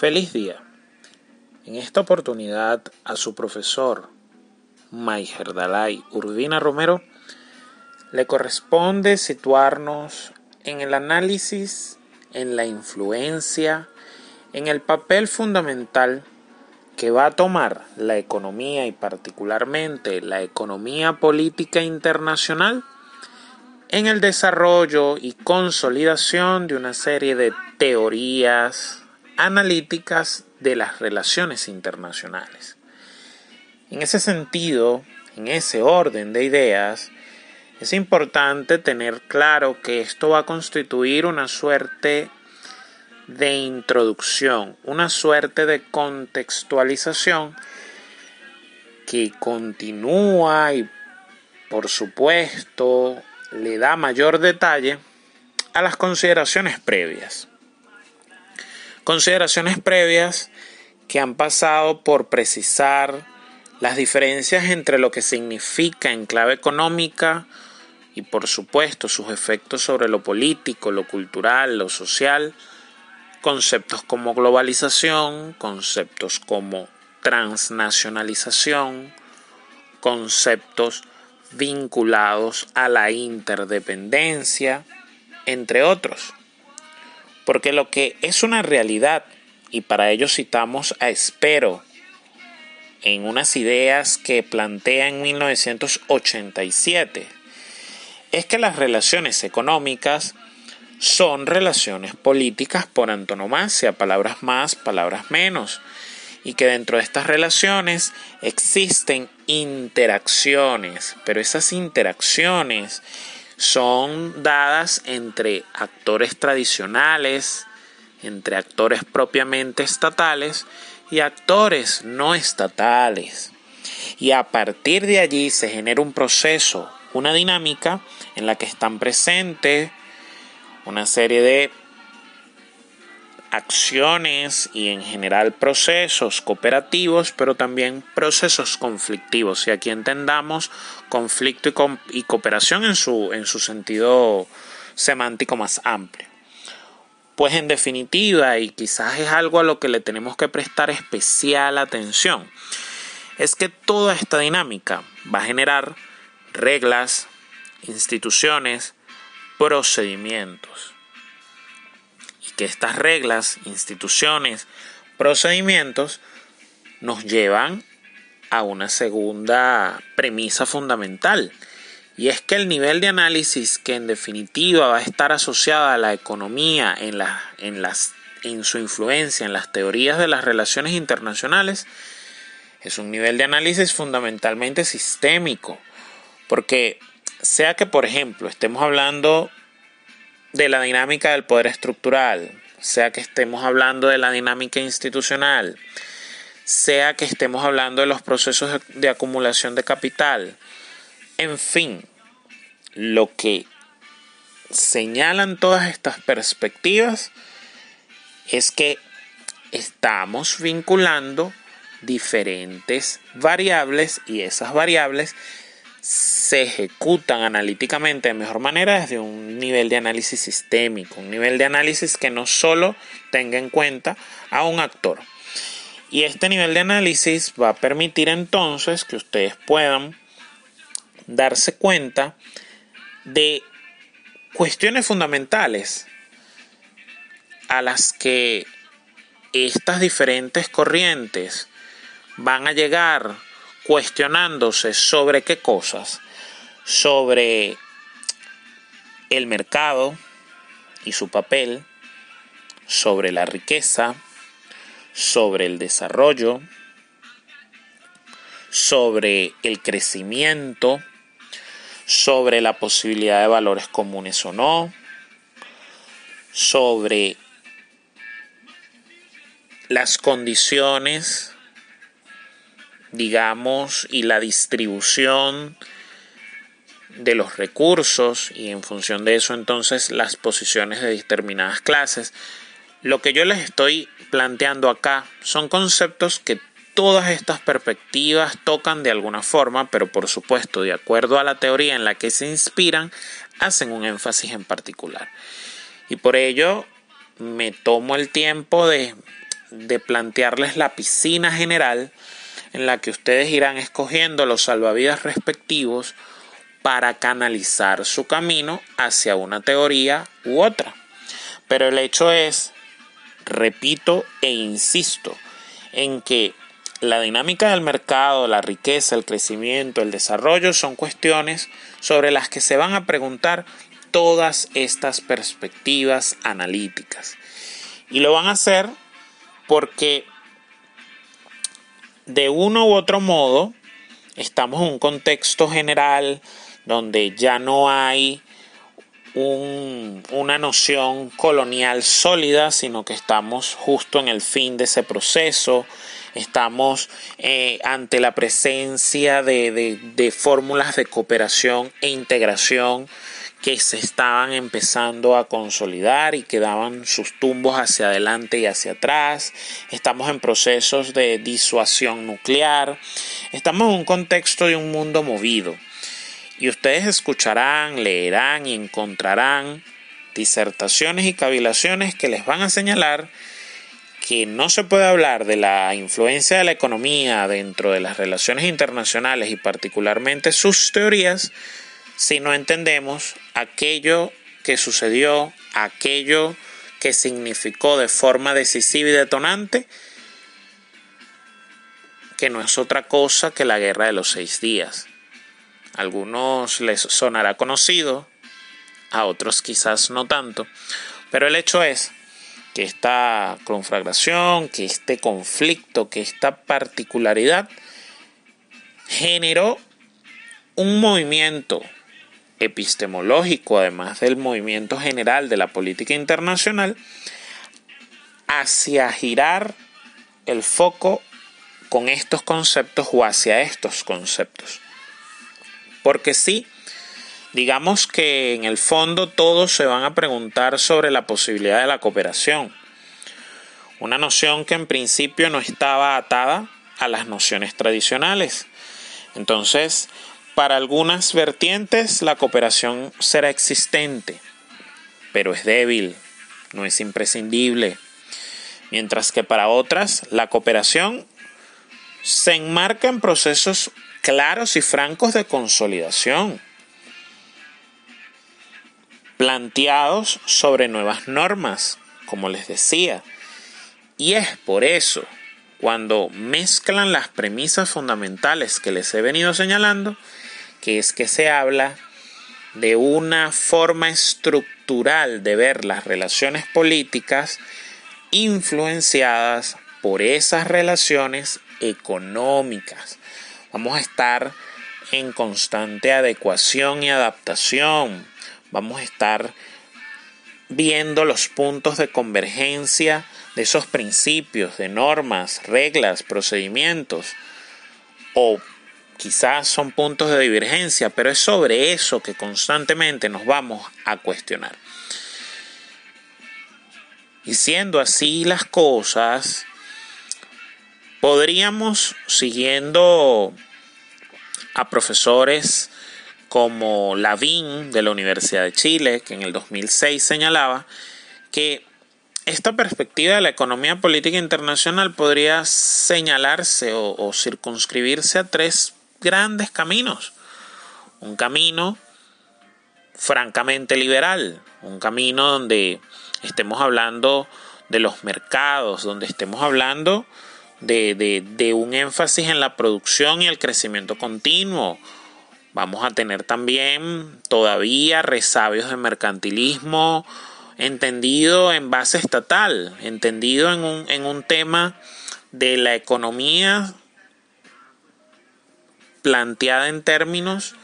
Feliz día. En esta oportunidad a su profesor Maiger Dalai Urbina Romero le corresponde situarnos en el análisis, en la influencia, en el papel fundamental que va a tomar la economía y particularmente la economía política internacional en el desarrollo y consolidación de una serie de teorías, analíticas de las relaciones internacionales. En ese sentido, en ese orden de ideas, es importante tener claro que esto va a constituir una suerte de introducción, una suerte de contextualización que continúa y por supuesto le da mayor detalle a las consideraciones previas. Consideraciones previas que han pasado por precisar las diferencias entre lo que significa en clave económica y por supuesto sus efectos sobre lo político, lo cultural, lo social, conceptos como globalización, conceptos como transnacionalización, conceptos vinculados a la interdependencia, entre otros. Porque lo que es una realidad, y para ello citamos a Espero en unas ideas que plantea en 1987, es que las relaciones económicas son relaciones políticas por antonomasia, palabras más, palabras menos, y que dentro de estas relaciones existen interacciones, pero esas interacciones son dadas entre actores tradicionales, entre actores propiamente estatales y actores no estatales. Y a partir de allí se genera un proceso, una dinámica en la que están presentes una serie de acciones y en general procesos cooperativos, pero también procesos conflictivos. Y aquí entendamos conflicto y, cooperación en su, en su sentido semántico más amplio. Pues en definitiva, y quizás es algo a lo que le tenemos que prestar especial atención, es que toda esta dinámica va a generar reglas, instituciones, procedimientos que estas reglas, instituciones, procedimientos nos llevan a una segunda premisa fundamental. Y es que el nivel de análisis que en definitiva va a estar asociado a la economía en, en, las, en su influencia en las teorías de las relaciones internacionales es un nivel de análisis fundamentalmente sistémico. Porque sea que, por ejemplo, estemos hablando de la dinámica del poder estructural, sea que estemos hablando de la dinámica institucional, sea que estemos hablando de los procesos de acumulación de capital, en fin, lo que señalan todas estas perspectivas es que estamos vinculando diferentes variables y esas variables se ejecutan analíticamente de mejor manera desde un nivel de análisis sistémico, un nivel de análisis que no solo tenga en cuenta a un actor. Y este nivel de análisis va a permitir entonces que ustedes puedan darse cuenta de cuestiones fundamentales a las que estas diferentes corrientes van a llegar cuestionándose sobre qué cosas, sobre el mercado y su papel, sobre la riqueza, sobre el desarrollo, sobre el crecimiento, sobre la posibilidad de valores comunes o no, sobre las condiciones digamos, y la distribución de los recursos y en función de eso entonces las posiciones de determinadas clases. Lo que yo les estoy planteando acá son conceptos que todas estas perspectivas tocan de alguna forma, pero por supuesto, de acuerdo a la teoría en la que se inspiran, hacen un énfasis en particular. Y por ello me tomo el tiempo de de plantearles la piscina general en la que ustedes irán escogiendo los salvavidas respectivos para canalizar su camino hacia una teoría u otra. Pero el hecho es, repito e insisto, en que la dinámica del mercado, la riqueza, el crecimiento, el desarrollo son cuestiones sobre las que se van a preguntar todas estas perspectivas analíticas. Y lo van a hacer porque de uno u otro modo estamos en un contexto general donde ya no hay una noción colonial sólida, sino que estamos justo en el fin de ese proceso, estamos eh, ante la presencia de fórmulas de cooperación e integración que se estaban empezando a consolidar y que daban sus tumbos hacia adelante y hacia atrás. Estamos en procesos de disuasión nuclear. Estamos en un contexto de un mundo movido. Y ustedes escucharán, leerán y encontrarán disertaciones y cavilaciones que les van a señalar que no se puede hablar de la influencia de la economía dentro de las relaciones internacionales y particularmente sus teorías si no entendemos aquello que sucedió, aquello que significó de forma decisiva y detonante, que no es otra cosa que la guerra de los seis días. A algunos les sonará conocido, a otros quizás no tanto, pero el hecho es que esta conflagración, que este conflicto, que esta particularidad generó un movimiento epistemológico, además del movimiento general de la política internacional, hacia girar el foco con estos conceptos o hacia estos conceptos. Porque sí, digamos que en el fondo todos se van a preguntar sobre la posibilidad de la cooperación, una noción que en principio no estaba atada a las nociones tradicionales. Entonces, para algunas vertientes la cooperación será existente, pero es débil, no es imprescindible. Mientras que para otras la cooperación se enmarca en procesos claros y francos de consolidación, planteados sobre nuevas normas, como les decía. Y es por eso, cuando mezclan las premisas fundamentales que les he venido señalando, que es que se habla de una forma estructural de ver las relaciones políticas influenciadas por esas relaciones económicas. Vamos a estar en constante adecuación y adaptación. Vamos a estar viendo los puntos de convergencia de esos principios, de normas, reglas, procedimientos o quizás son puntos de divergencia, pero es sobre eso que constantemente nos vamos a cuestionar. Y siendo así las cosas, podríamos, siguiendo a profesores como Lavín de la Universidad de Chile, que en el 2006 señalaba que esta perspectiva de la economía política internacional podría señalarse o, o circunscribirse a tres grandes caminos. Un camino francamente liberal, un camino donde estemos hablando de los mercados, donde estemos hablando de, de, un énfasis en la producción y el crecimiento continuo. Vamos a tener también todavía resabios de mercantilismo entendido en base estatal, entendido en un, en un tema de la economía planteada en términos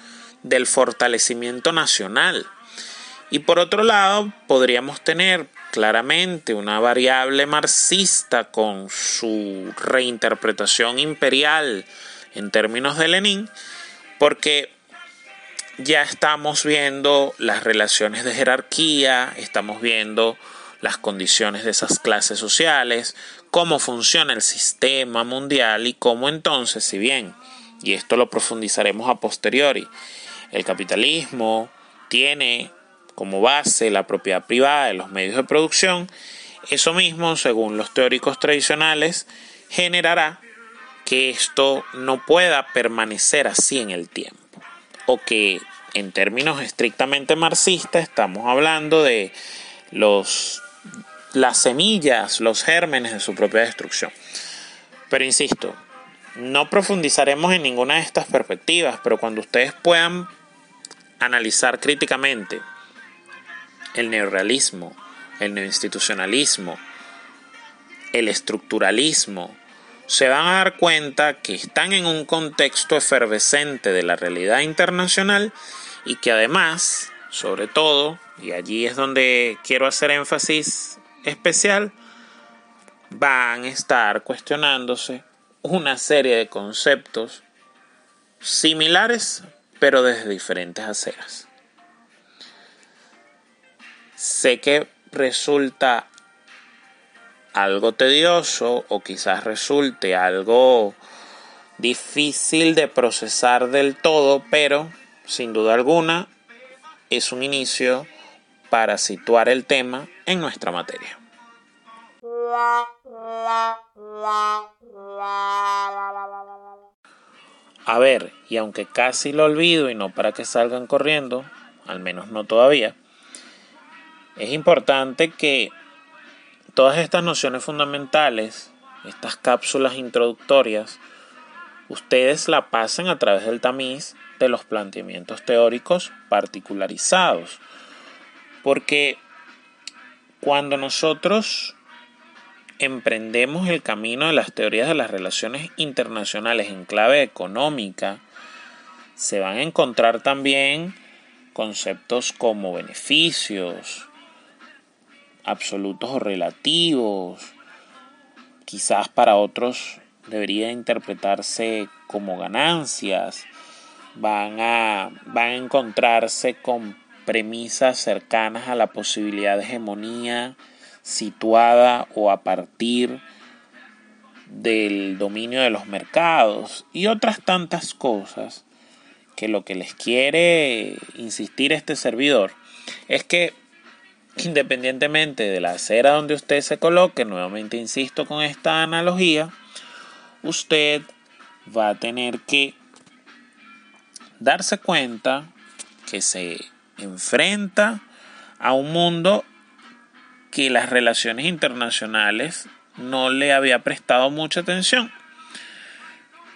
del fortalecimiento nacional. Y por otro lado, podríamos tener claramente una variable marxista con su reinterpretación imperial en términos de Lenin, porque ya estamos viendo las relaciones de jerarquía, estamos viendo las condiciones de esas clases sociales, cómo funciona el sistema mundial y cómo entonces, si bien y esto lo profundizaremos a posteriori. El capitalismo tiene como base la propiedad privada de los medios de producción, Eso mismo, según los teóricos tradicionales, generará que esto no pueda permanecer así en el tiempo. O que en términos estrictamente marxistas estamos hablando de los, las semillas, los gérmenes de su propia destrucción. Pero insisto, no profundizaremos en ninguna de estas perspectivas, pero cuando ustedes puedan analizar críticamente el neorrealismo, el neoinstitucionalismo, el estructuralismo, se van a dar cuenta que están en un contexto efervescente de la realidad internacional y que además, sobre todo, y allí es donde quiero hacer énfasis especial, van a estar cuestionándose una serie de conceptos similares pero desde diferentes aceras. Sé que resulta algo tedioso o quizás resulte algo difícil de procesar del todo, pero sin duda alguna es un inicio para situar el tema en nuestra materia. A ver, y aunque casi lo olvido y no para que salgan corriendo, al menos no todavía, es importante que todas estas nociones fundamentales, estas cápsulas introductorias, ustedes la pasen a través del tamiz de los planteamientos teóricos particularizados. Porque cuando nosotros emprendemos el camino de las teorías de las relaciones internacionales en clave económica, se van a encontrar también conceptos como beneficios, absolutos o relativos, quizás para otros debería interpretarse como ganancias, van a, van a encontrarse con premisas cercanas a la posibilidad de hegemonía situada o a partir del dominio de los mercados y otras tantas cosas que lo que les quiere insistir este servidor es que independientemente de la acera donde usted se coloque, nuevamente insisto con esta analogía, usted va a tener que darse cuenta que se enfrenta a un mundo que las relaciones internacionales no le había prestado mucha atención.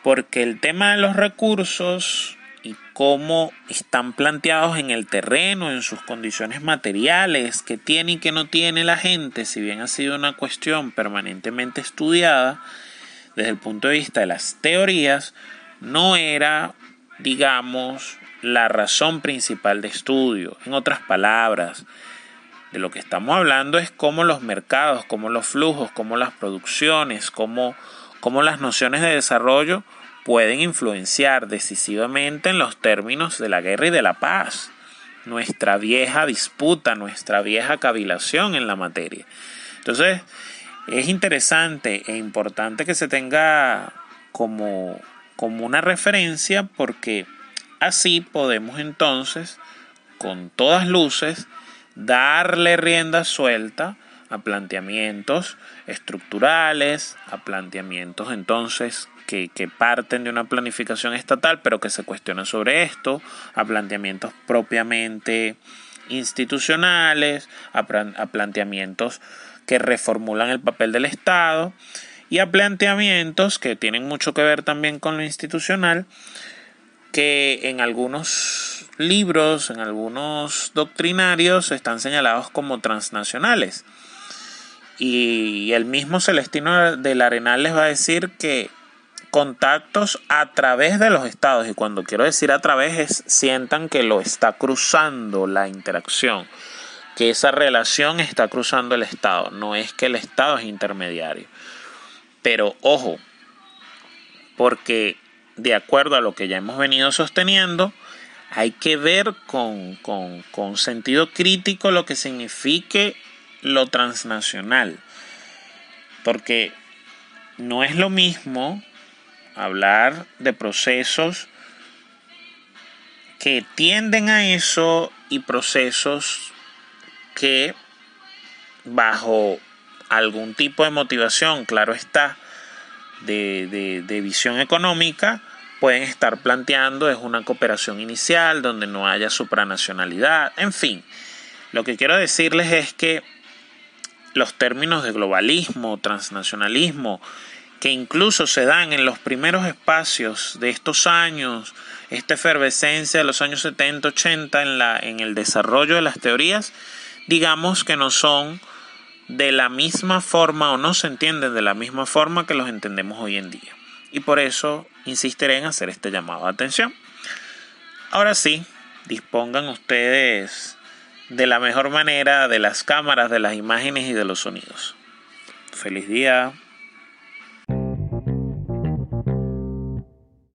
Porque el tema de los recursos y cómo están planteados en el terreno, en sus condiciones materiales, que tiene y que no tiene la gente, si bien ha sido una cuestión permanentemente estudiada desde el punto de vista de las teorías, no era, digamos, la razón principal de estudio. En otras palabras, de lo que estamos hablando es cómo los mercados, cómo los flujos, cómo las producciones, cómo, cómo las nociones de desarrollo pueden influenciar decisivamente en los términos de la guerra y de la paz. Nuestra vieja disputa, nuestra vieja cavilación en la materia. Entonces, es interesante e importante que se tenga como, como una referencia porque así podemos entonces, con todas luces, darle rienda suelta a planteamientos estructurales, a planteamientos entonces que, parten de una planificación estatal, pero que se cuestionan sobre esto, a planteamientos propiamente institucionales, a, planteamientos que reformulan el papel del Estado y a planteamientos que tienen mucho que ver también con lo institucional, que en algunos libros, en algunos doctrinarios, están señalados como transnacionales. Y el mismo Celestino del Arenal les va a decir que contactos a través de los estados y cuando quiero decir a través es sientan que lo está cruzando la interacción que esa relación está cruzando el estado no es que el estado es intermediario pero ojo porque de acuerdo a lo que ya hemos venido sosteniendo hay que ver con, con, con sentido crítico lo que signifique lo transnacional. Porque no es lo mismo hablar de procesos que tienden a eso y procesos que bajo algún tipo de motivación, claro está, de, de visión económica, pueden estar planteando es una cooperación inicial donde no haya supranacionalidad, en fin. Lo que quiero decirles es que los términos de globalismo, transnacionalismo, que incluso se dan en los primeros espacios de estos años, esta efervescencia de los años 70, 80 en, la, en el desarrollo de las teorías, digamos que no son de la misma forma o no se entienden de la misma forma que los entendemos hoy en día. Y por eso insistiré en hacer este llamado de atención. Ahora sí, dispongan ustedes de la mejor manera de las cámaras, de las imágenes y de los sonidos. Feliz día.